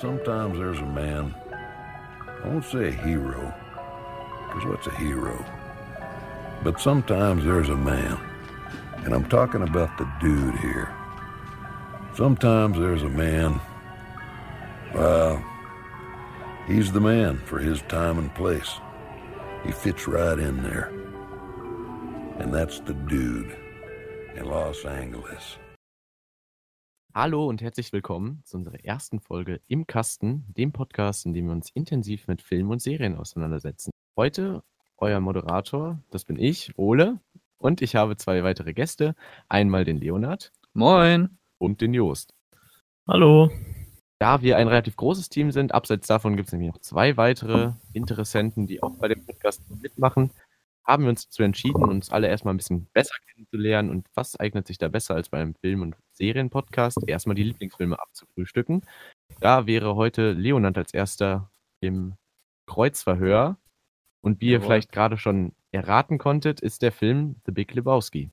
Sometimes there's a man, I won't say a hero, because what's a hero? But sometimes there's a man, and I'm talking about the dude here. Sometimes there's a man, well, he's the man for his time and place. He fits right in there. And that's the dude in Los Angeles. Hallo und herzlich willkommen zu unserer ersten Folge im Kasten, dem Podcast, in dem wir uns intensiv mit Filmen und Serien auseinandersetzen. Heute euer Moderator, das bin ich, Ole, und ich habe zwei weitere Gäste. Einmal den Leonard. Moin. Und den Joost. Hallo. Da wir ein relativ großes Team sind, abseits davon gibt es nämlich noch zwei weitere Interessenten, die auch bei dem Podcast mitmachen haben wir uns dazu entschieden, uns alle erstmal ein bisschen besser kennenzulernen und was eignet sich da besser als bei einem Film- und Serienpodcast, erstmal die Lieblingsfilme abzufrühstücken. Da wäre heute Leonard als erster im Kreuzverhör und wie ihr Jawohl. vielleicht gerade schon erraten konntet, ist der Film The Big Lebowski.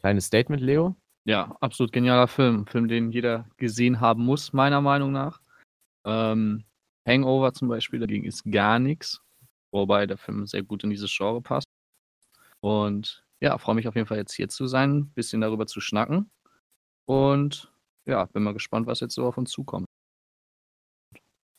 Kleines Statement, Leo. Ja, absolut genialer Film. Film, den jeder gesehen haben muss, meiner Meinung nach. Ähm, Hangover zum Beispiel, dagegen ist gar nichts. Wobei der Film sehr gut in dieses Genre passt. Und ja, freue mich auf jeden Fall jetzt hier zu sein, ein bisschen darüber zu schnacken. Und ja, bin mal gespannt, was jetzt so auf uns zukommt.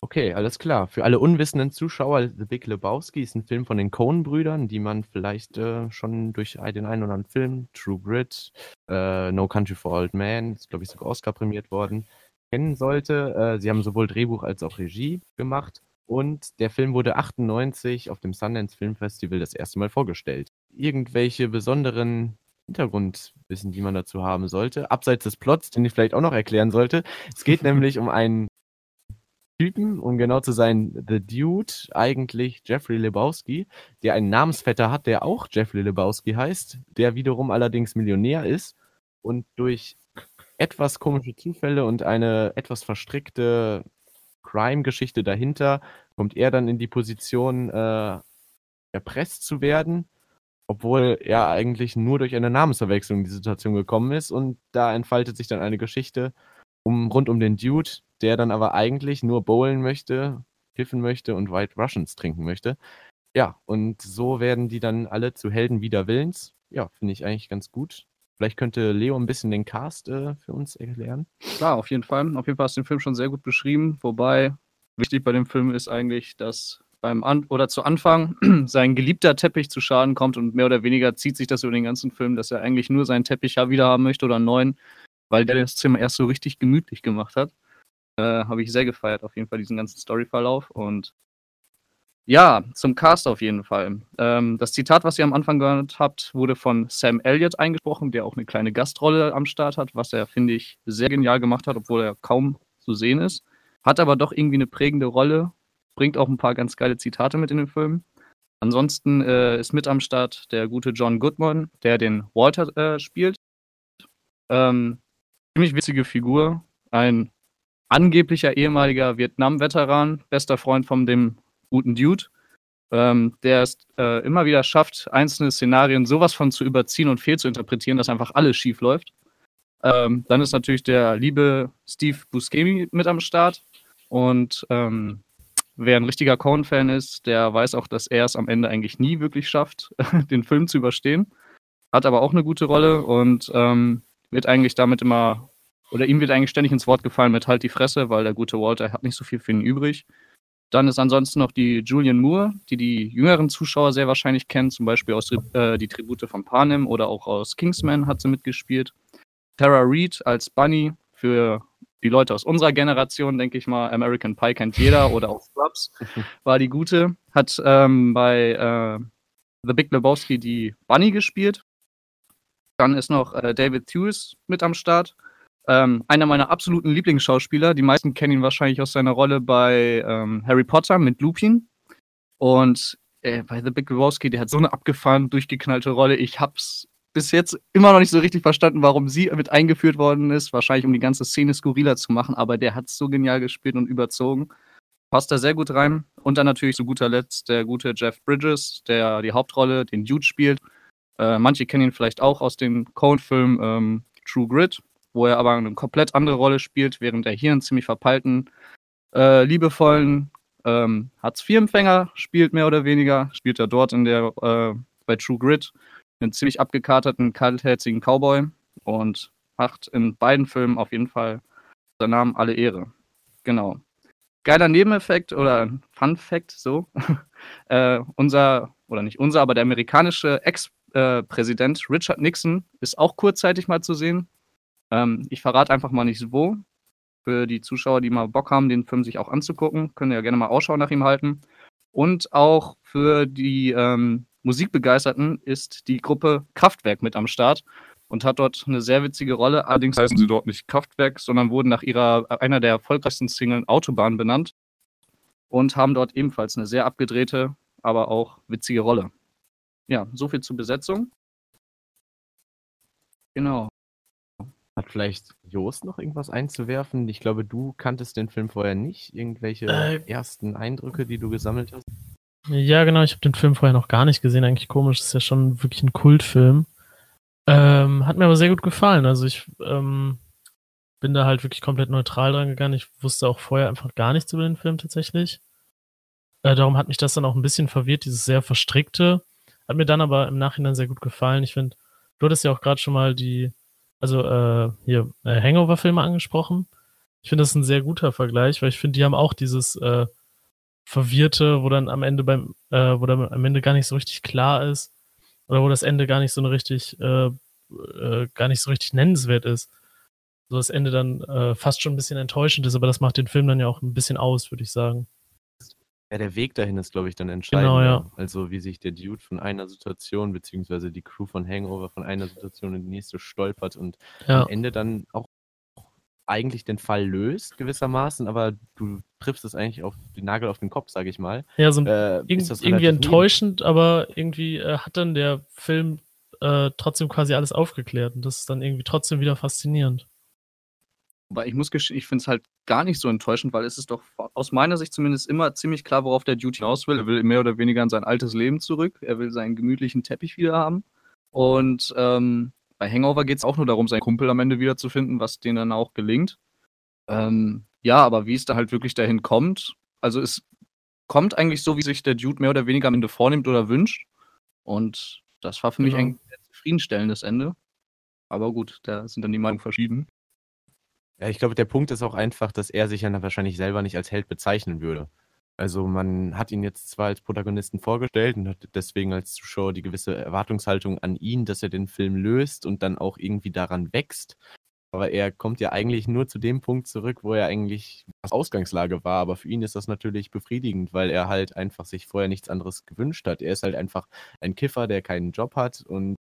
Okay, alles klar. Für alle unwissenden Zuschauer, The Big Lebowski ist ein Film von den Coen-Brüdern, die man vielleicht äh, schon durch den einen oder anderen Film, True Grit, äh, No Country for Old Men, ist glaube ich sogar Oscar prämiert worden, kennen sollte. Äh, sie haben sowohl Drehbuch als auch Regie gemacht und der Film wurde 98 auf dem Sundance Film Festival das erste Mal vorgestellt. Irgendwelche besonderen Hintergrundwissen, die man dazu haben sollte, abseits des Plots, den ich vielleicht auch noch erklären sollte. Es geht nämlich um einen Typen, um genau zu sein, The Dude, eigentlich Jeffrey Lebowski, der einen Namensvetter hat, der auch Jeffrey Lebowski heißt, der wiederum allerdings Millionär ist und durch etwas komische Zufälle und eine etwas verstrickte Crime-Geschichte dahinter kommt er dann in die Position, äh, erpresst zu werden, obwohl er eigentlich nur durch eine Namensverwechslung in die Situation gekommen ist und da entfaltet sich dann eine Geschichte um, rund um den Dude, der dann aber eigentlich nur bowlen möchte, kiffen möchte und White Russians trinken möchte. Ja, und so werden die dann alle zu Helden wider Willens. Ja, finde ich eigentlich ganz gut. Vielleicht könnte Leo ein bisschen den Cast äh, für uns erklären. Klar, auf jeden Fall. Auf jeden Fall hast du den Film schon sehr gut beschrieben. Wobei wichtig bei dem Film ist eigentlich, dass beim An oder zu Anfang sein geliebter Teppich zu Schaden kommt und mehr oder weniger zieht sich das über den ganzen Film, dass er eigentlich nur seinen Teppich wieder haben möchte oder einen neuen, weil der das Zimmer erst so richtig gemütlich gemacht hat. Äh, Habe ich sehr gefeiert, auf jeden Fall diesen ganzen Storyverlauf und ja, zum Cast auf jeden Fall. Ähm, das Zitat, was ihr am Anfang gehört habt, wurde von Sam Elliott eingesprochen, der auch eine kleine Gastrolle am Start hat, was er, finde ich, sehr genial gemacht hat, obwohl er kaum zu sehen ist. Hat aber doch irgendwie eine prägende Rolle, bringt auch ein paar ganz geile Zitate mit in den Film. Ansonsten äh, ist mit am Start der gute John Goodman, der den Walter äh, spielt. Ähm, ziemlich witzige Figur, ein angeblicher ehemaliger Vietnam-Veteran, bester Freund von dem guten Dude, ähm, der es äh, immer wieder schafft, einzelne Szenarien sowas von zu überziehen und fehlzuinterpretieren, dass einfach alles schief läuft. Ähm, dann ist natürlich der liebe Steve Buscemi mit am Start. Und ähm, wer ein richtiger Cohen-Fan ist, der weiß auch, dass er es am Ende eigentlich nie wirklich schafft, den Film zu überstehen. Hat aber auch eine gute Rolle und ähm, wird eigentlich damit immer, oder ihm wird eigentlich ständig ins Wort gefallen mit Halt die Fresse, weil der gute Walter hat nicht so viel für ihn übrig. Dann ist ansonsten noch die Julian Moore, die die jüngeren Zuschauer sehr wahrscheinlich kennen, zum Beispiel aus äh, die Tribute von Panem oder auch aus Kingsman hat sie mitgespielt. Tara Reid als Bunny für die Leute aus unserer Generation, denke ich mal, American Pie kennt jeder oder auch Scrubs, war die gute. Hat ähm, bei äh, The Big Lebowski die Bunny gespielt. Dann ist noch äh, David Thewis mit am Start. Ähm, einer meiner absoluten Lieblingsschauspieler. Die meisten kennen ihn wahrscheinlich aus seiner Rolle bei ähm, Harry Potter mit Lupin. Und äh, bei The Big Lebowski, der hat so eine abgefahren, durchgeknallte Rolle. Ich hab's bis jetzt immer noch nicht so richtig verstanden, warum sie mit eingeführt worden ist. Wahrscheinlich, um die ganze Szene skurriler zu machen, aber der hat so genial gespielt und überzogen. Passt da sehr gut rein. Und dann natürlich zu guter Letzt der gute Jeff Bridges, der die Hauptrolle, den Dude spielt. Äh, manche kennen ihn vielleicht auch aus dem Coen-Film ähm, True Grit, wo er aber eine komplett andere Rolle spielt, während er hier einen ziemlich verpeilten, äh, liebevollen ähm, Hartz-IV-Empfänger spielt, mehr oder weniger. Spielt er dort in der, äh, bei True Grit einen ziemlich abgekaterten, kaltherzigen Cowboy und macht in beiden Filmen auf jeden Fall seinen Namen alle Ehre. Genau. Geiler Nebeneffekt oder Fun Fact, so. äh, unser, oder nicht unser, aber der amerikanische Ex-Präsident äh, Richard Nixon ist auch kurzzeitig mal zu sehen. Ähm, ich verrate einfach mal nicht wo. Für die Zuschauer, die mal Bock haben, den Film sich auch anzugucken, können ja gerne mal Ausschau nach ihm halten. Und auch für die ähm, Musikbegeisterten ist die Gruppe Kraftwerk mit am Start und hat dort eine sehr witzige Rolle. Allerdings heißen sie dort nicht Kraftwerk, sondern wurden nach ihrer einer der erfolgreichsten Singles Autobahn benannt und haben dort ebenfalls eine sehr abgedrehte, aber auch witzige Rolle. Ja, so viel zur Besetzung. Genau. Hat vielleicht Jost noch irgendwas einzuwerfen? Ich glaube, du kanntest den Film vorher nicht. Irgendwelche äh, ersten Eindrücke, die du gesammelt hast? Ja, genau. Ich habe den Film vorher noch gar nicht gesehen. Eigentlich komisch. Das ist ja schon wirklich ein Kultfilm. Ähm, hat mir aber sehr gut gefallen. Also ich ähm, bin da halt wirklich komplett neutral dran gegangen. Ich wusste auch vorher einfach gar nichts über den Film tatsächlich. Äh, darum hat mich das dann auch ein bisschen verwirrt, dieses sehr verstrickte. Hat mir dann aber im Nachhinein sehr gut gefallen. Ich finde, du hattest ja auch gerade schon mal die also äh, hier äh, Hangover-Filme angesprochen. Ich finde das ein sehr guter Vergleich, weil ich finde, die haben auch dieses äh, Verwirrte, wo dann am Ende beim, äh, wo dann am Ende gar nicht so richtig klar ist, oder wo das Ende gar nicht so eine richtig, äh, äh, gar nicht so richtig nennenswert ist. So das Ende dann äh, fast schon ein bisschen enttäuschend ist, aber das macht den Film dann ja auch ein bisschen aus, würde ich sagen. Ja, der Weg dahin ist, glaube ich, dann entscheidend. Genau, ja. Also wie sich der Dude von einer Situation, beziehungsweise die Crew von Hangover von einer Situation in die nächste stolpert und ja. am Ende dann auch eigentlich den Fall löst, gewissermaßen, aber du triffst es eigentlich auf den Nagel auf den Kopf, sage ich mal. Ja, so äh, irg irgendwie enttäuschend, neben. aber irgendwie äh, hat dann der Film äh, trotzdem quasi alles aufgeklärt und das ist dann irgendwie trotzdem wieder faszinierend. Aber ich muss gestehen, ich finde es halt gar nicht so enttäuschend, weil es ist doch aus meiner Sicht zumindest immer ziemlich klar, worauf der Duty hinaus will. Er will mehr oder weniger in sein altes Leben zurück. Er will seinen gemütlichen Teppich wieder haben. Und ähm, bei Hangover geht es auch nur darum, seinen Kumpel am Ende wiederzufinden, was denen dann auch gelingt. Ähm, ja, aber wie es da halt wirklich dahin kommt, also es kommt eigentlich so, wie sich der Dude mehr oder weniger am Ende vornimmt oder wünscht. Und das war für genau. mich ein zufriedenstellendes Ende. Aber gut, da sind dann die Meinungen verschieden. Ja, ich glaube, der Punkt ist auch einfach, dass er sich ja wahrscheinlich selber nicht als Held bezeichnen würde. Also man hat ihn jetzt zwar als Protagonisten vorgestellt und hat deswegen als Zuschauer die gewisse Erwartungshaltung an ihn, dass er den Film löst und dann auch irgendwie daran wächst. Aber er kommt ja eigentlich nur zu dem Punkt zurück, wo er eigentlich was Ausgangslage war. Aber für ihn ist das natürlich befriedigend, weil er halt einfach sich vorher nichts anderes gewünscht hat. Er ist halt einfach ein Kiffer, der keinen Job hat und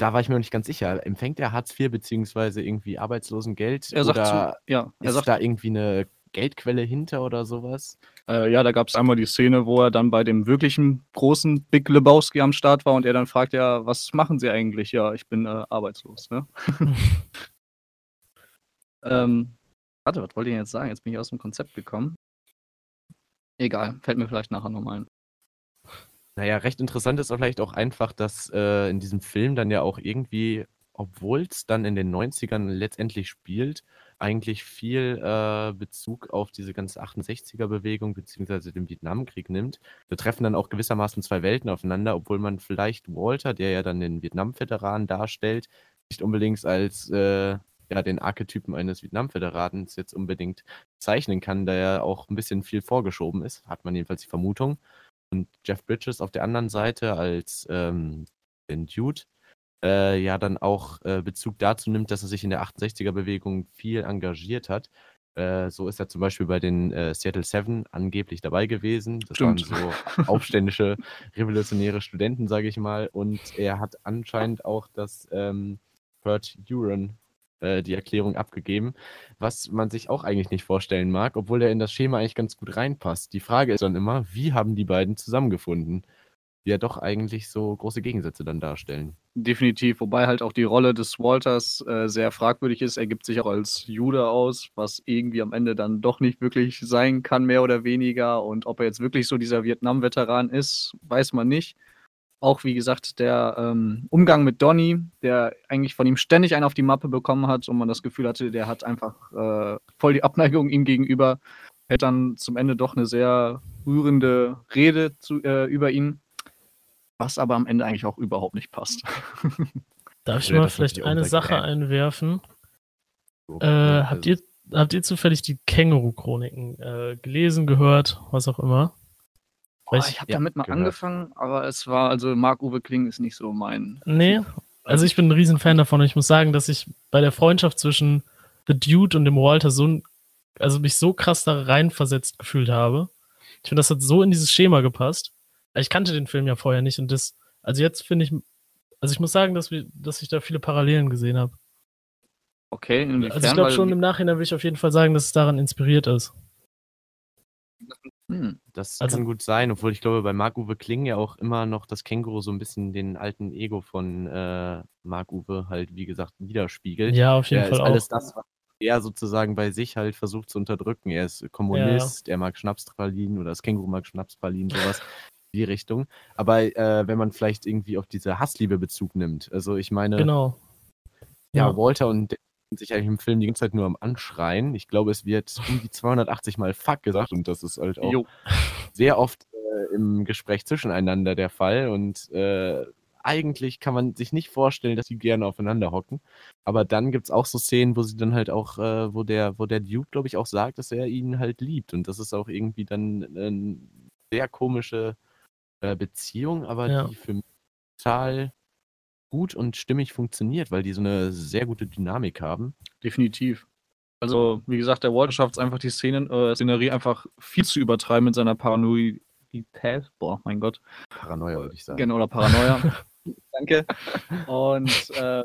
da war ich mir noch nicht ganz sicher. Empfängt er Hartz IV beziehungsweise irgendwie Arbeitslosengeld? Er sagt oder zu, ja. Er ist sagt, da irgendwie eine Geldquelle hinter oder sowas? Äh, ja, da gab es einmal die Szene, wo er dann bei dem wirklichen großen Big Lebowski am Start war und er dann fragt, ja, was machen Sie eigentlich? Ja, ich bin äh, arbeitslos, ne? ähm, warte, was wollte ich jetzt sagen? Jetzt bin ich aus dem Konzept gekommen. Egal, fällt mir vielleicht nachher nochmal ein. Naja, recht interessant ist vielleicht auch einfach, dass äh, in diesem Film dann ja auch irgendwie, obwohl es dann in den 90ern letztendlich spielt, eigentlich viel äh, Bezug auf diese ganze 68er-Bewegung beziehungsweise den Vietnamkrieg nimmt. Da treffen dann auch gewissermaßen zwei Welten aufeinander, obwohl man vielleicht Walter, der ja dann den Vietnam-Veteranen darstellt, nicht unbedingt als äh, ja, den Archetypen eines Vietnam-Veteranens jetzt unbedingt zeichnen kann, da ja auch ein bisschen viel vorgeschoben ist, hat man jedenfalls die Vermutung und Jeff Bridges auf der anderen Seite als ähm, Dude äh, ja dann auch äh, Bezug dazu nimmt, dass er sich in der 68er-Bewegung viel engagiert hat. Äh, so ist er zum Beispiel bei den äh, Seattle Seven angeblich dabei gewesen. Das Stimmt. waren so aufständische, revolutionäre Studenten, sage ich mal. Und er hat anscheinend auch das ähm, Burt Duran äh, die Erklärung abgegeben, was man sich auch eigentlich nicht vorstellen mag, obwohl er in das Schema eigentlich ganz gut reinpasst. Die Frage ist dann immer, wie haben die beiden zusammengefunden? Die ja doch eigentlich so große Gegensätze dann darstellen. Definitiv, wobei halt auch die Rolle des Walters äh, sehr fragwürdig ist. Er gibt sich auch als Jude aus, was irgendwie am Ende dann doch nicht wirklich sein kann, mehr oder weniger. Und ob er jetzt wirklich so dieser Vietnam-Veteran ist, weiß man nicht. Auch, wie gesagt, der ähm, Umgang mit Donny, der eigentlich von ihm ständig einen auf die Mappe bekommen hat und man das Gefühl hatte, der hat einfach äh, voll die Abneigung ihm gegenüber, hält dann zum Ende doch eine sehr rührende Rede zu, äh, über ihn, was aber am Ende eigentlich auch überhaupt nicht passt. Darf ich mal vielleicht eine Sache Gang. einwerfen? Äh, also- habt, ihr, habt ihr zufällig die Känguru-Chroniken äh, gelesen, gehört, was auch immer? Weiß ich habe ja, damit mal gehört. angefangen, aber es war, also Marc-Uwe Kling ist nicht so mein. Nee, also ich bin ein Riesenfan davon und ich muss sagen, dass ich bei der Freundschaft zwischen The Dude und dem Walter so, also mich so krass da reinversetzt gefühlt habe. Ich finde, das hat so in dieses Schema gepasst. Ich kannte den Film ja vorher nicht und das, also jetzt finde ich, also ich muss sagen, dass, wir, dass ich da viele Parallelen gesehen habe. Okay, inwiefern? Also ich glaube schon im Nachhinein will ich auf jeden Fall sagen, dass es daran inspiriert ist. Hm. Das Also- kann gut sein, obwohl ich glaube, bei Marc-Uwe Kling ja auch immer noch das Känguru so ein bisschen den alten Ego von äh, Marc-Uwe halt, wie gesagt, widerspiegelt. Ja, auf jeden er Fall ist auch. alles das, was er sozusagen bei sich halt versucht zu unterdrücken. Er ist Kommunist, er mag Schnapspralinen oder das Känguru mag Schnapspralinen, sowas die Richtung. Aber äh, wenn man vielleicht irgendwie auf diese Hassliebe Bezug nimmt, also ich meine, Genau. ja, Ja. Walter und sich eigentlich im Film die ganze Zeit nur am Anschreien. Ich glaube, es wird um die 280 Mal Fuck gesagt und das ist halt auch Jo. sehr oft äh, im Gespräch zwischeneinander der Fall und äh, eigentlich kann man sich nicht vorstellen, dass sie gerne aufeinander hocken. Aber dann gibt es auch so Szenen, wo sie dann halt auch, äh, wo der, wo der Duke, glaube ich, auch sagt, dass er ihn halt liebt. Und das ist auch irgendwie dann eine sehr komische äh, Beziehung, aber Ja. die für mich total gut und stimmig funktioniert, weil die so eine sehr gute Dynamik haben. Definitiv. Also, wie gesagt, der Walter schafft es einfach, die Szenen, äh, Szenerie einfach viel zu übertreiben mit seiner Paranoidität. Boah, mein Gott. Paranoia, würde ich sagen. Genau, oder Paranoia. Danke. Und äh,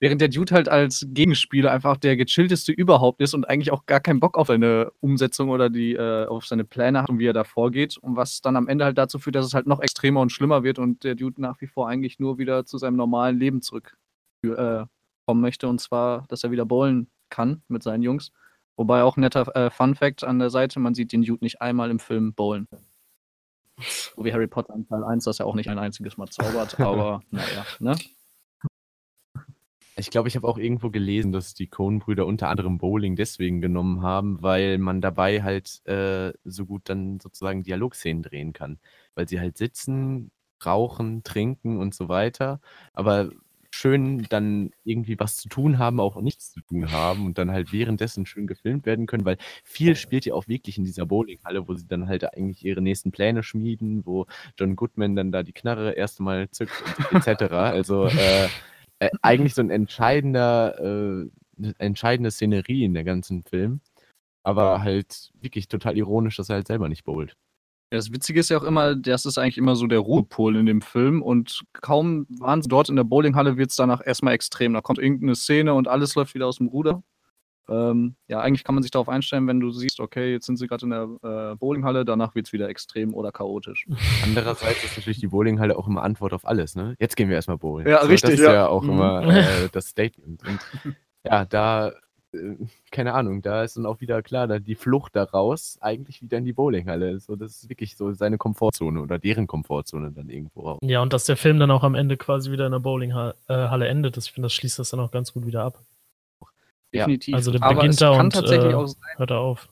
während der Dude halt als Gegenspieler einfach der gechillteste überhaupt ist und eigentlich auch gar keinen Bock auf seine Umsetzung oder die äh, auf seine Pläne hat und wie er da vorgeht. Und was dann am Ende halt dazu führt, dass es halt noch extremer und schlimmer wird und der Dude nach wie vor eigentlich nur wieder zu seinem normalen Leben zurück äh, möchte. Und zwar, dass er wieder bowlen kann mit seinen Jungs. Wobei auch ein netter äh, Fun Fact an der Seite, man sieht den Dude nicht einmal im Film bowlen. So wie Harry Potter in Teil 1, dass er auch nicht ein einziges Mal zaubert, aber naja, ne? Ich glaube, ich habe auch irgendwo gelesen, dass die Coen-Brüder unter anderem Bowling deswegen genommen haben, weil man dabei halt äh, so gut dann sozusagen Dialogszenen drehen kann. Weil sie halt sitzen, rauchen, trinken und so weiter, aber schön dann irgendwie was zu tun haben, auch nichts zu tun haben und dann halt währenddessen schön gefilmt werden können, weil viel spielt ja auch wirklich in dieser Bowlinghalle, wo sie dann halt eigentlich ihre nächsten Pläne schmieden, wo John Goodman dann da die Knarre erst mal zückt und etc. Also äh, äh, eigentlich so ein entscheidender, äh, eine entscheidende Szenerie in der ganzen Film. Aber halt wirklich total ironisch, dass er halt selber nicht bowlt. Ja, Das Witzige ist ja auch immer, das ist eigentlich immer so der Ruhepol in dem Film und kaum waren sie dort in der Bowlinghalle, wird es danach erstmal extrem. Da kommt irgendeine Szene und alles läuft wieder aus dem Ruder. Ähm, ja, eigentlich kann man sich darauf einstellen, wenn du siehst, okay, jetzt sind sie gerade in der äh, Bowlinghalle, danach wird es wieder extrem oder chaotisch. Andererseits ist natürlich die Bowlinghalle auch immer Antwort auf alles, ne? Jetzt gehen wir erstmal bowlen. Ja, richtig, Das ist ja. ja, auch Mhm. immer äh, das Statement. Und ja, da, äh, keine Ahnung, da ist dann auch wieder klar, da die Flucht daraus eigentlich wieder in die Bowlinghalle. So, das ist wirklich so seine Komfortzone oder deren Komfortzone dann irgendwo auch. Ja, und dass der Film dann auch am Ende quasi wieder in der Bowlinghalle endet, das, ich finde, das schließt das dann auch ganz gut wieder ab. Ja, Definitiv. also der aber beginnt es da kann und, tatsächlich äh, auch sein, Hört er auf.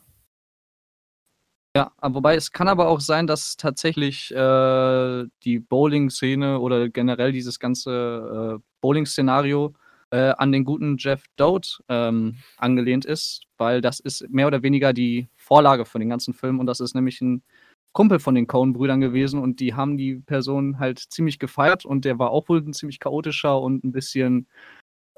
Ja, aber wobei es kann aber auch sein, dass tatsächlich äh, die Bowling-Szene oder generell dieses ganze äh, Bowling-Szenario äh, an den guten Jeff Dote ähm, angelehnt ist, weil das ist mehr oder weniger die Vorlage für den ganzen Film und das ist nämlich ein Kumpel von den Coen-Brüdern gewesen und die haben die Person halt ziemlich gefeiert und der war auch wohl ein ziemlich chaotischer und ein bisschen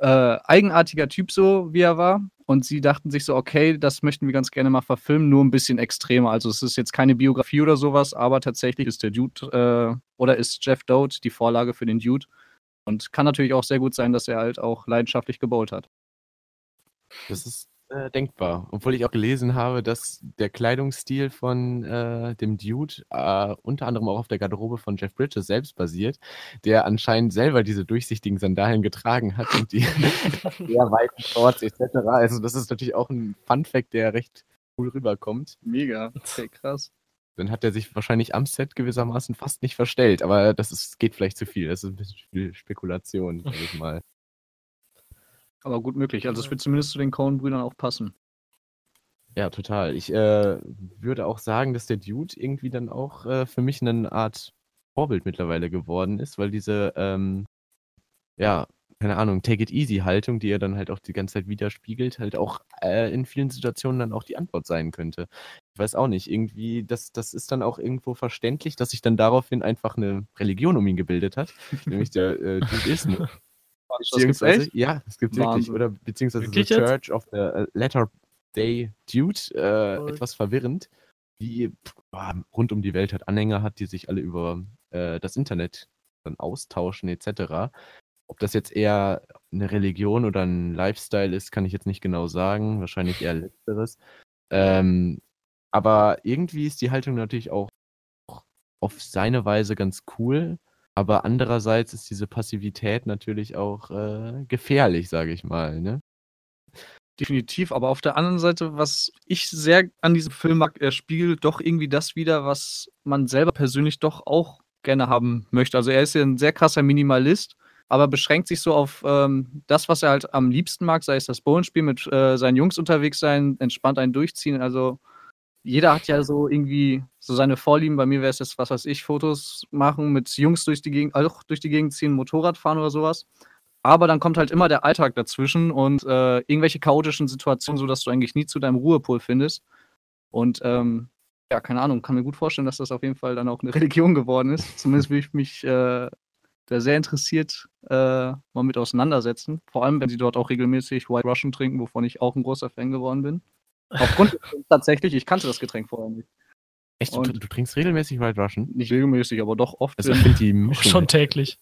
äh, eigenartiger Typ so, wie er war. Und sie dachten sich so, okay, das möchten wir ganz gerne mal verfilmen, nur ein bisschen extremer. Also es ist jetzt keine Biografie oder sowas, aber tatsächlich ist der Dude äh, oder ist Jeff Dote die Vorlage für den Dude. Und kann natürlich auch sehr gut sein, dass er halt auch leidenschaftlich gebowlt hat. Das ist äh, denkbar. Obwohl ich auch gelesen habe, dass der Kleidungsstil von äh, dem Dude äh, unter anderem auch auf der Garderobe von Jeff Bridges selbst basiert, der anscheinend selber diese durchsichtigen Sandalen getragen hat und die sehr weiten Shorts etc. Also das ist natürlich auch ein Fun-Fact, der recht cool rüberkommt. Mega. Okay, krass. dann hat er sich wahrscheinlich am Set gewissermaßen fast nicht verstellt. Aber das ist, geht vielleicht zu viel. Das ist ein bisschen viel Spekulation, sag ich mal. Aber gut möglich. Also es wird zumindest zu den Coen-Brüdern auch passen. Ja, total. Ich äh, würde auch sagen, dass der Dude irgendwie dann auch äh, für mich eine Art Vorbild mittlerweile geworden ist, weil diese, ähm, ja, keine Ahnung, Take-it-easy-Haltung, die er dann halt auch die ganze Zeit widerspiegelt, halt auch äh, in vielen Situationen dann auch die Antwort sein könnte. Ich weiß auch nicht, irgendwie, das, das ist dann auch irgendwo verständlich, dass sich dann daraufhin einfach eine Religion um ihn gebildet hat, nämlich der äh, Judaismus. Beziehungsweise, ja, das gibt wirklich, Wahnsinn. oder beziehungsweise Wirklich The jetzt? Church of the äh, Latter Day Dude, äh, etwas verwirrend, die boah, rund um die Welt hat Anhänger hat, die sich alle über äh, das Internet dann austauschen etc. Ob das jetzt eher eine Religion oder ein Lifestyle ist, kann ich jetzt nicht genau sagen. Wahrscheinlich eher letzteres. Ähm, aber irgendwie ist die Haltung natürlich auch auf seine Weise ganz cool. Aber andererseits ist diese Passivität natürlich auch äh, gefährlich, sage ich mal. Ne? Definitiv, aber auf der anderen Seite, was ich sehr an diesem Film mag, er spiegelt doch irgendwie das wieder, was man selber persönlich doch auch gerne haben möchte. Also er ist ja ein sehr krasser Minimalist, aber beschränkt sich so auf ähm, das, was er halt am liebsten mag, sei es das Bowlenspiel, mit äh, seinen Jungs unterwegs sein, entspannt einen durchziehen. Also jeder hat ja so irgendwie so seine Vorlieben. Bei mir wäre es jetzt, was weiß ich, Fotos machen, mit Jungs durch die Gegend, auch durch die Gegend ziehen, Motorrad fahren oder sowas. Aber dann kommt halt immer der Alltag dazwischen und äh, irgendwelche chaotischen Situationen, sodass du eigentlich nie zu deinem Ruhepol findest. Und ähm, ja, keine Ahnung, kann mir gut vorstellen, dass das auf jeden Fall dann auch eine Religion geworden ist. Zumindest will ich mich äh, da sehr interessiert äh, mal mit auseinandersetzen. Vor allem, wenn sie dort auch regelmäßig White Russian trinken, wovon ich auch ein großer Fan geworden bin. Aufgrund tatsächlich, ich kannte das Getränk vorher nicht. Echt, du, du trinkst regelmäßig White Russian? Nicht regelmäßig, aber doch oft. Also ich die Mischung Schon täglich.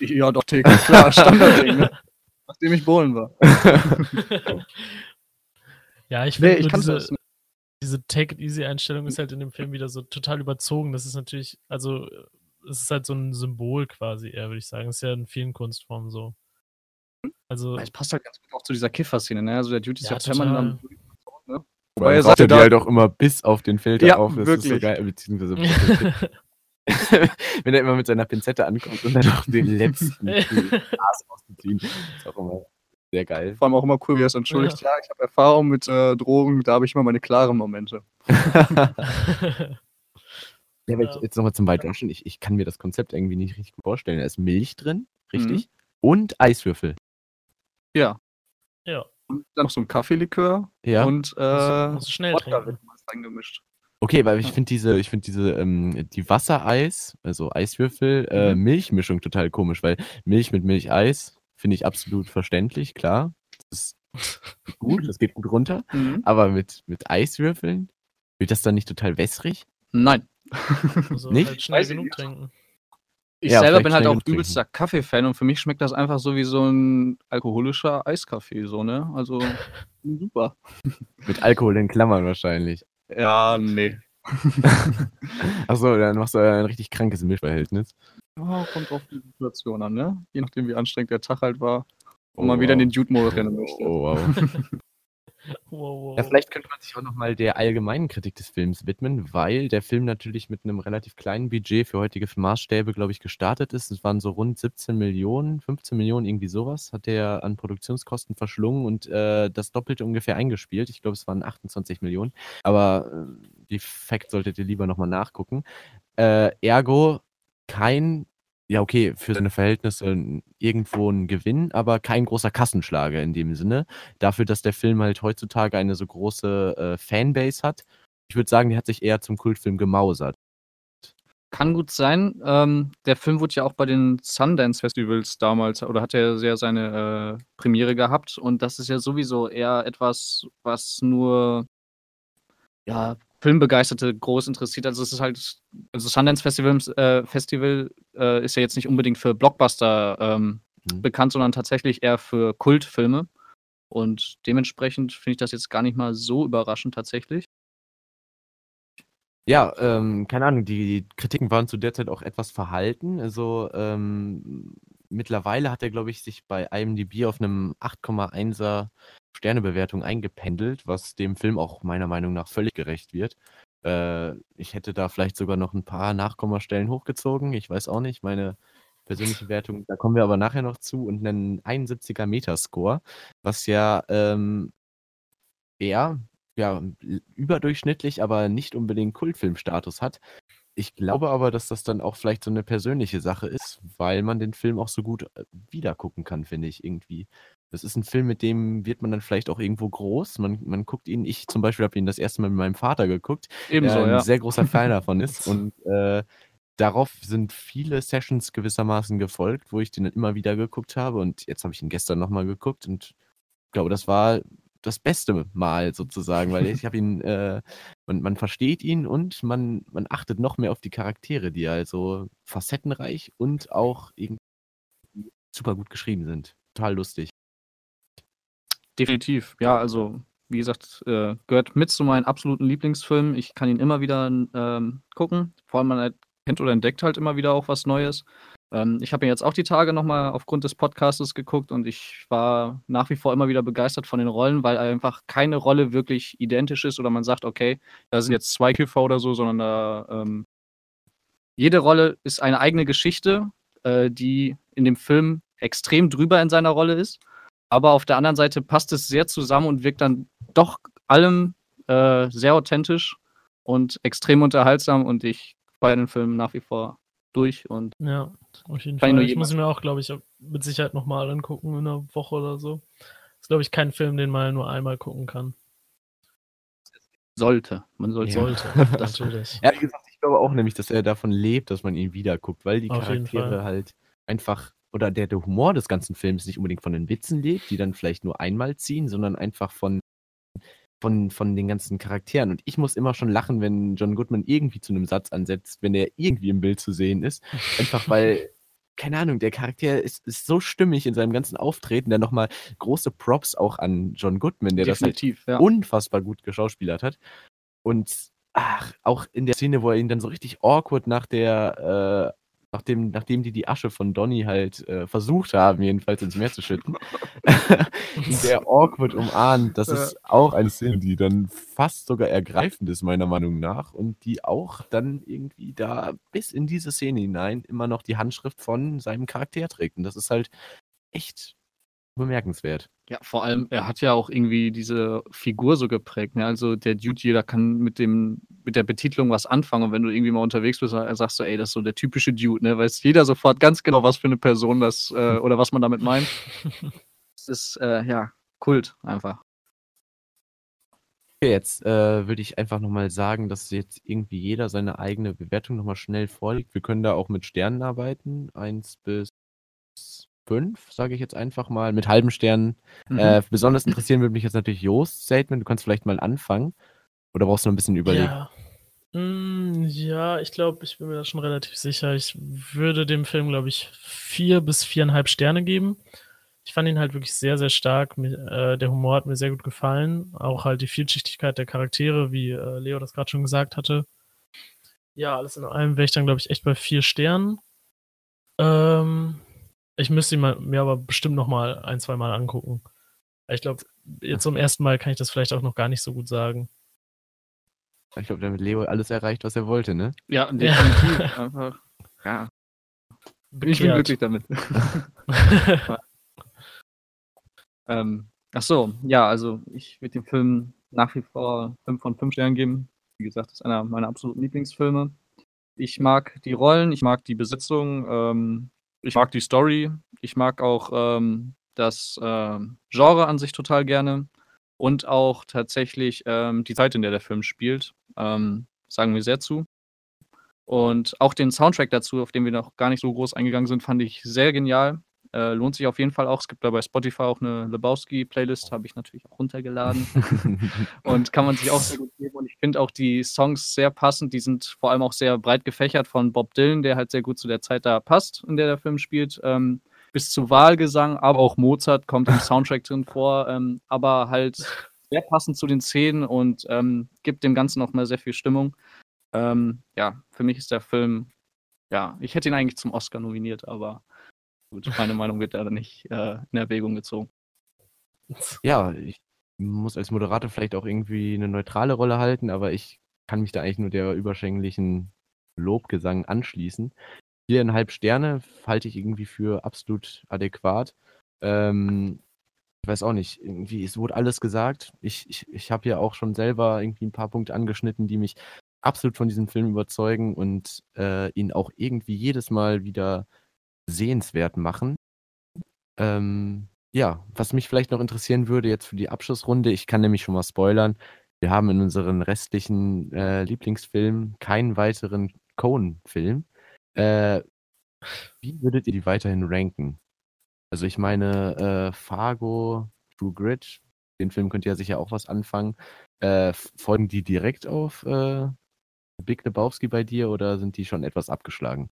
ja, doch täglich, klar, Standardding, ne? Nachdem ich Bohlen war. ja, ich Nee, finde ich kannte diese, das. diese Take-it-easy-Einstellung ist halt in dem Film wieder so total überzogen. Das ist natürlich, also es ist halt so ein Symbol quasi eher, würde ich sagen. Es ist ja in vielen Kunstformen so. Also, Es passt halt ganz gut auch zu dieser Kiffer-Szene, ne? Also der Dude ist Ja, ja, permanent am ne? Wobei er sagte die da- halt auch immer bis auf den Filter Ja, auf. Das ist so wirklich. geil. Beziehungsweise wenn er immer mit seiner Pinzette ankommt und dann auch den letzten Glas auszuziehen. ist auch immer sehr geil. Vor allem auch immer cool, wie er es entschuldigt. Ja, ich habe Erfahrung mit äh, Drogen, da habe ich immer meine klaren Momente. Ja, aber Ja. ich, jetzt nochmal zum White Russian. Ich, ich kann mir das Konzept irgendwie nicht richtig gut vorstellen. Da ist Milch drin, richtig? Und Eiswürfel. Ja. ja, Und dann noch so ein Kaffeelikör Ja. und äh, schnell Wodka wird eingemischt. Okay, weil ich finde diese, ich finde diese, ähm, die Wassereis, also Eiswürfel, äh, Mhm. Milchmischung total komisch, weil Milch mit Milcheis finde ich absolut verständlich, klar. Das ist gut, das geht gut runter. Mhm. Aber mit, mit Eiswürfeln, wird das dann nicht total wässrig? Nein. also Nicht? halt schnell Weiß genug trinken. Ich Ja, selber bin halt auch übelster Kaffee-Fan und für mich schmeckt das einfach so wie so ein alkoholischer Eiskaffee, so, ne? Also super. Mit Alkohol in Klammern wahrscheinlich. Ja, nee. Achso, dann machst du ein richtig krankes Milchverhältnis. Ja, kommt auf die Situation an, ne? Je nachdem, wie anstrengend der Tag halt war. Oh, Und man wieder in wow. den Dude-Modus rennen möchte. Oh, wow. Wow, wow. Ja, vielleicht könnte man sich auch nochmal der allgemeinen Kritik des Films widmen, weil der Film natürlich mit einem relativ kleinen Budget für heutige Maßstäbe, glaube ich, gestartet ist. Es waren so rund 17 Millionen, 15 Millionen, irgendwie sowas, hat der an Produktionskosten verschlungen und äh, das Doppelte ungefähr eingespielt. Ich glaube, es waren 28 Millionen. Aber äh, die Fact solltet ihr lieber nochmal nachgucken. Äh, ergo kein, ja okay, für seine Verhältnisse irgendwo ein Gewinn, aber kein großer Kassenschlager in dem Sinne dafür, dass der Film halt heutzutage eine so große äh, Fanbase hat. Ich würde sagen, der hat sich eher zum Kultfilm gemausert. Kann gut sein. Ähm, der Film wurde ja auch bei den Sundance Festivals damals, oder hat er sehr seine äh, Premiere gehabt. Und das ist ja sowieso eher etwas, was nur ja, Filmbegeisterte groß interessiert. Also es ist halt, also Sundance Festivals, äh, Festival äh, ist ja jetzt nicht unbedingt für Blockbuster ähm, Mhm. bekannt, sondern tatsächlich eher für Kultfilme. Und dementsprechend finde ich das jetzt gar nicht mal so überraschend tatsächlich. Ja, ähm, keine Ahnung, die Kritiken waren zu der Zeit auch etwas verhalten. Also ähm, mittlerweile hat er, glaube ich, sich bei IMDb auf einem 8,1er Sternebewertung eingependelt, was dem Film auch meiner Meinung nach völlig gerecht wird. Äh, ich hätte da vielleicht sogar noch ein paar Nachkommastellen hochgezogen. Ich weiß auch nicht. Meine persönliche Wertung, da kommen wir aber nachher noch zu und einen 71er Metascore, was ja ähm, eher ja, überdurchschnittlich, aber nicht unbedingt Kultfilmstatus hat. Ich glaube aber, dass das dann auch vielleicht so eine persönliche Sache ist, weil man den Film auch so gut äh, wiedergucken kann, finde ich irgendwie. Das ist ein Film, mit dem wird man dann vielleicht auch irgendwo groß. Man, man guckt ihn, ich zum Beispiel habe ihn das erste Mal mit meinem Vater geguckt, Ebenso, der ein ja. sehr großer Fan davon ist. Und äh, darauf sind viele Sessions gewissermaßen gefolgt, wo ich den dann immer wieder geguckt habe. Und jetzt habe ich ihn gestern nochmal geguckt und ich glaube, das war das beste Mal sozusagen, weil ich habe ihn, äh, man, man versteht ihn und man, man achtet noch mehr auf die Charaktere, die also facettenreich und auch irgendwie super gut geschrieben sind. Total lustig. Definitiv. Ja, also wie gesagt, äh, gehört mit zu meinen absoluten Lieblingsfilmen. Ich kann ihn immer wieder ähm, gucken. Vor allem man kennt oder entdeckt halt immer wieder auch was Neues. Ähm, ich habe mir jetzt auch die Tage nochmal aufgrund des Podcastes geguckt und ich war nach wie vor immer wieder begeistert von den Rollen, weil einfach keine Rolle wirklich identisch ist oder man sagt, okay, da sind jetzt zwei Kiffer oder so, sondern da ähm, jede Rolle ist eine eigene Geschichte, äh, die in dem Film extrem drüber in seiner Rolle ist. Aber auf der anderen Seite passt es sehr zusammen und wirkt dann doch allem äh, sehr authentisch und extrem unterhaltsam und ich feiere den Film nach wie vor durch und Ja, auf jeden ich Fall. Ich jedem muss ihn mir auch, glaube ich, mit Sicherheit nochmal angucken in einer Woche oder so. Ist, glaube ich, kein Film, den man nur einmal gucken kann. sollte. Man sollte. Ja. Sollte, natürlich. Ja, wie gesagt, ich glaube auch nämlich, dass er davon lebt, dass man ihn wieder guckt, weil die Charaktere halt einfach, oder der, der Humor des ganzen Films nicht unbedingt von den Witzen lebt, die dann vielleicht nur einmal ziehen, sondern einfach von, von, von den ganzen Charakteren. Und ich muss immer schon lachen, wenn John Goodman irgendwie zu einem Satz ansetzt, wenn er irgendwie im Bild zu sehen ist. Einfach weil, keine Ahnung, der Charakter ist, ist so stimmig in seinem ganzen Auftreten, der nochmal große Props auch an John Goodman, der das halt Definitiv, ja. unfassbar gut geschauspielert hat. Und ach, auch in der Szene, wo er ihn dann so richtig awkward nach der, äh, nachdem, nachdem die die Asche von Donny halt äh, versucht haben, jedenfalls ins Meer zu schütten, der awkward umarmt, das ist auch eine Szene, die dann fast sogar ergreifend ist, meiner Meinung nach, und die auch dann irgendwie da bis in diese Szene hinein immer noch die Handschrift von seinem Charakter trägt. Und das ist halt echt bemerkenswert. Ja, vor allem, er hat ja auch irgendwie diese Figur so geprägt. Ne? Also der Dude, jeder kann mit dem, mit der Betitelung was anfangen. Und wenn du irgendwie mal unterwegs bist, sagst du, ey, das ist so der typische Dude, ne? Weiß jeder sofort ganz genau, was für eine Person das äh, oder was man damit meint. Das ist äh, ja Kult einfach. Okay, jetzt äh, würde ich einfach nochmal sagen, dass jetzt irgendwie jeder seine eigene Bewertung nochmal schnell vorlegt. Wir können da auch mit Sternen arbeiten. Eins bis fünf, sage ich jetzt einfach mal, mit halben Sternen. Mhm. Äh, besonders interessieren würde mich jetzt natürlich Jost Statement. Du kannst vielleicht mal anfangen. Oder brauchst du noch ein bisschen überlegen? Ja. Mm, ja, ich glaube, ich bin mir da schon relativ sicher. Ich würde dem Film, glaube ich, vier bis viereinhalb Sterne geben. Ich fand ihn halt wirklich sehr, sehr stark. Äh, der Humor hat mir sehr gut gefallen. Auch halt die Vielschichtigkeit der Charaktere, wie äh, Leo das gerade schon gesagt hatte. Ja, alles in allem wäre ich dann, glaube ich, echt bei vier Sternen. Ähm, ich müsste ihn mal, mir aber bestimmt noch mal ein, zwei Mal angucken. Ich glaube, jetzt zum ersten Mal kann ich das vielleicht auch noch gar nicht so gut sagen. Ich glaube, damit Leo alles erreicht, was er wollte, ne? Ja, definitiv. einfach. Ja, ich bin Bekehrt. glücklich damit. ähm, ach so, ja, also ich würde dem Film nach wie vor 5 von 5 Sternen geben. Wie gesagt, das ist einer meiner absoluten Lieblingsfilme. Ich mag die Rollen, ich mag die Besetzung, ähm, ich mag die Story, ich mag auch ähm, das ähm, Genre an sich total gerne und auch tatsächlich ähm, die Zeit, in der der Film spielt. Ähm, sagen wir sehr zu. Und auch den Soundtrack dazu, auf den wir noch gar nicht so groß eingegangen sind, fand ich sehr genial. Äh, lohnt sich auf jeden Fall auch. Es gibt da bei Spotify auch eine Lebowski-Playlist, habe ich natürlich auch runtergeladen. und kann man sich auch sehr gut geben. Und ich finde auch die Songs sehr passend. Die sind vor allem auch sehr breit gefächert von Bob Dylan, der halt sehr gut zu der Zeit da passt, in der der Film spielt. Ähm, bis zu Wahlgesang, aber auch Mozart kommt im Soundtrack drin vor. Ähm, aber halt sehr passend zu den Szenen und ähm, gibt dem Ganzen noch mal sehr viel Stimmung. Ähm, ja, für mich ist der Film, ja, ich hätte ihn eigentlich zum Oscar nominiert, aber gut, meine Meinung wird da nicht äh, in Erwägung gezogen. ja, ich muss als Moderator vielleicht auch irgendwie eine neutrale Rolle halten, aber ich kann mich da eigentlich nur der überschwänglichen Lobgesang anschließen. Viereinhalb Sterne halte ich irgendwie für absolut adäquat. Ähm, ich weiß auch nicht, irgendwie, es wurde alles gesagt. Ich, ich, ich habe ja auch schon selber irgendwie ein paar Punkte angeschnitten, die mich absolut von diesem Film überzeugen und äh, ihn auch irgendwie jedes Mal wieder sehenswert machen. Ähm, ja, was mich vielleicht noch interessieren würde jetzt für die Abschlussrunde, ich kann nämlich schon mal spoilern, wir haben in unseren restlichen äh, Lieblingsfilmen keinen weiteren Cohen-Film. Äh, wie würdet ihr die weiterhin ranken? Also ich meine, äh, Fargo, True Grit, den Film könnt ihr ja sicher auch was anfangen. Äh, folgen die direkt auf äh, Big Lebowski bei dir oder sind die schon etwas abgeschlagen?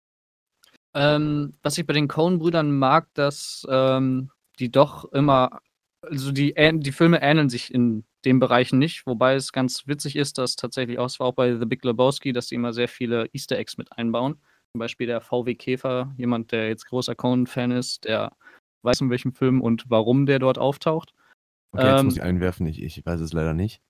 Ähm, was ich bei den Coen-Brüdern mag, dass ähm, die doch immer, also die, die Filme ähneln sich in den Bereichen nicht, wobei es ganz witzig ist, dass tatsächlich auch, es war auch bei The Big Lebowski, dass sie immer sehr viele Easter Eggs mit einbauen. Zum Beispiel der VW Käfer, jemand, der jetzt großer Coen-Fan ist, der weiß, in welchem Film und warum der dort auftaucht. Okay, jetzt ähm, muss ich einwerfen, ich, ich weiß es leider nicht.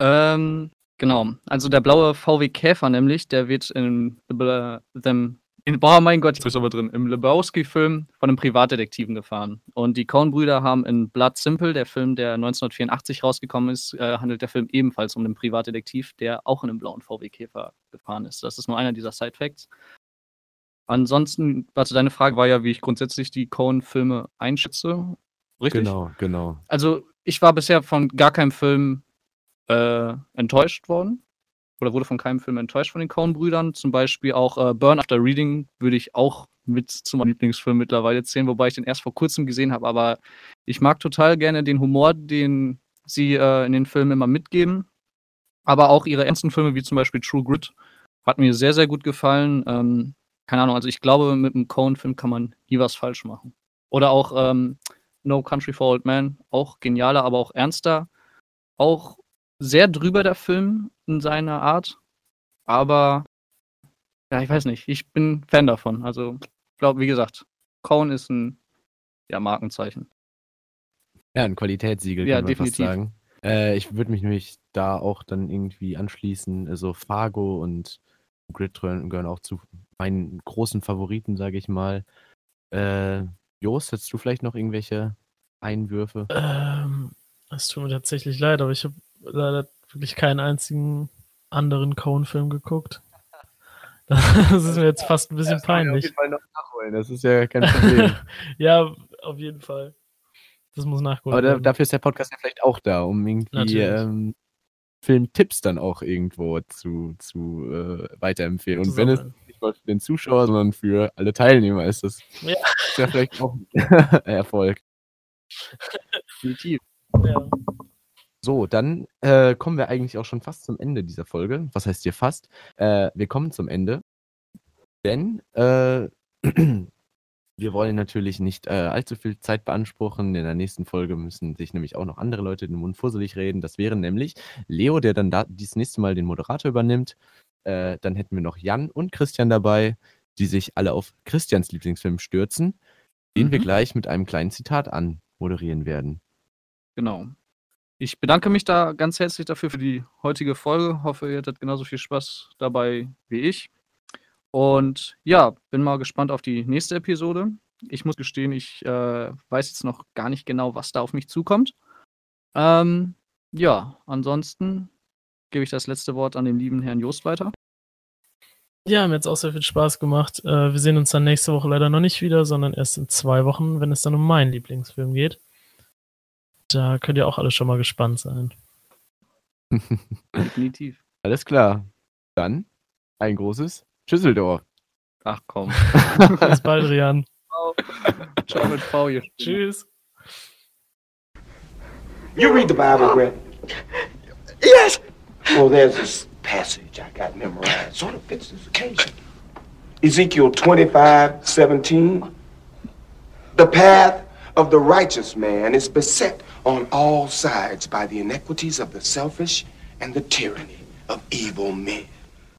Ähm, genau, also der blaue VW Käfer nämlich, der wird in The, The in, boah, mein Gott, jetzt ist aber drin. Im Lebowski-Film von einem Privatdetektiven gefahren. Und die Coen-Brüder haben in Blood Simple, der Film, der 1984 rausgekommen ist, äh, handelt der Film ebenfalls um einen Privatdetektiv, der auch in einem blauen VW-Käfer gefahren ist. Das ist nur einer dieser Side-Facts. Ansonsten, warte, deine Frage war ja, wie ich grundsätzlich die Coen-Filme einschätze. Richtig? Genau, genau. Also, ich war bisher von gar keinem Film äh, enttäuscht worden oder wurde von keinem Film enttäuscht von den Coen-Brüdern. Zum Beispiel auch äh, Burn After Reading würde ich auch mit zu meinem Lieblingsfilm mittlerweile zählen, wobei ich den erst vor kurzem gesehen habe. Aber ich mag total gerne den Humor, den sie äh, in den Filmen immer mitgeben. Aber auch ihre ernsten Filme, wie zum Beispiel True Grit, hat mir sehr, sehr gut gefallen. Ähm, keine Ahnung, also ich glaube, mit einem Coen-Film kann man nie was falsch machen. Oder auch ähm, No Country for Old Men, auch genialer, aber auch ernster. Auch sehr drüber, der Film, in seiner Art. Aber, ja, ich weiß nicht. Ich bin Fan davon. Also, ich glaube, wie gesagt, Cohen ist ein ja, Markenzeichen. Ja, ein Qualitätssiegel, ja, kann man definitiv. fast sagen. Äh, ich würde mich nämlich da auch dann irgendwie anschließen. Also Fargo und Grid gehören auch zu meinen großen Favoriten, sage ich mal. Äh, Jost, hättest du vielleicht noch irgendwelche Einwürfe? Ähm, es tut mir tatsächlich leid, aber ich habe leider wirklich keinen einzigen anderen Cohen-Film geguckt. Das ist mir jetzt fast ein bisschen das peinlich. Auf jeden Fall noch nachholen, das ist ja kein Problem. ja, auf jeden Fall. Das muss nachgeholt Aber da, dafür ist der Podcast ja vielleicht auch da, um irgendwie ähm, Filmtipps dann auch irgendwo zu, zu äh, weiterempfehlen. Und wenn es nicht mal für den Zuschauer, sondern für alle Teilnehmer ist, das ja, ist ja vielleicht auch ein Erfolg. Definitiv. Ja. So, dann äh, kommen wir eigentlich auch schon fast zum Ende dieser Folge. Was heißt hier fast? Äh, wir kommen zum Ende. Denn äh, wir wollen natürlich nicht äh, allzu viel Zeit beanspruchen. In der nächsten Folge müssen sich nämlich auch noch andere Leute den Mund fusselig reden. Das wäre nämlich Leo, der dann da, dieses nächste Mal den Moderator übernimmt. Äh, dann hätten wir noch Jan und Christian dabei, die sich alle auf Christians Lieblingsfilm stürzen, den Mhm. wir gleich mit einem kleinen Zitat anmoderieren werden. Genau. Ich bedanke mich da ganz herzlich dafür für die heutige Folge. Hoffe, ihr hattet genauso viel Spaß dabei wie ich. Und ja, bin mal gespannt auf die nächste Episode. Ich muss gestehen, ich äh, weiß jetzt noch gar nicht genau, was da auf mich zukommt. Ähm, ja, ansonsten gebe ich das letzte Wort an den lieben Herrn Jost weiter. Ja, mir hat auch sehr viel Spaß gemacht. Äh, wir sehen uns dann nächste Woche leider noch nicht wieder, sondern erst in zwei Wochen, wenn es dann um meinen Lieblingsfilm geht. Da könnt ihr auch alle schon mal gespannt sein. Definitiv. Alles klar. Dann ein großes Schüsseldorf. Ach komm. Bis bald, Rian. Ciao mit V hier. Tschüss. You read the Bible, Greg? Yes. Well, there's this passage I got memorized. Sort of fits this occasion. Ezekiel 25, 17. The path of the righteous man is beset on all sides by the iniquities of the selfish and the tyranny of evil men.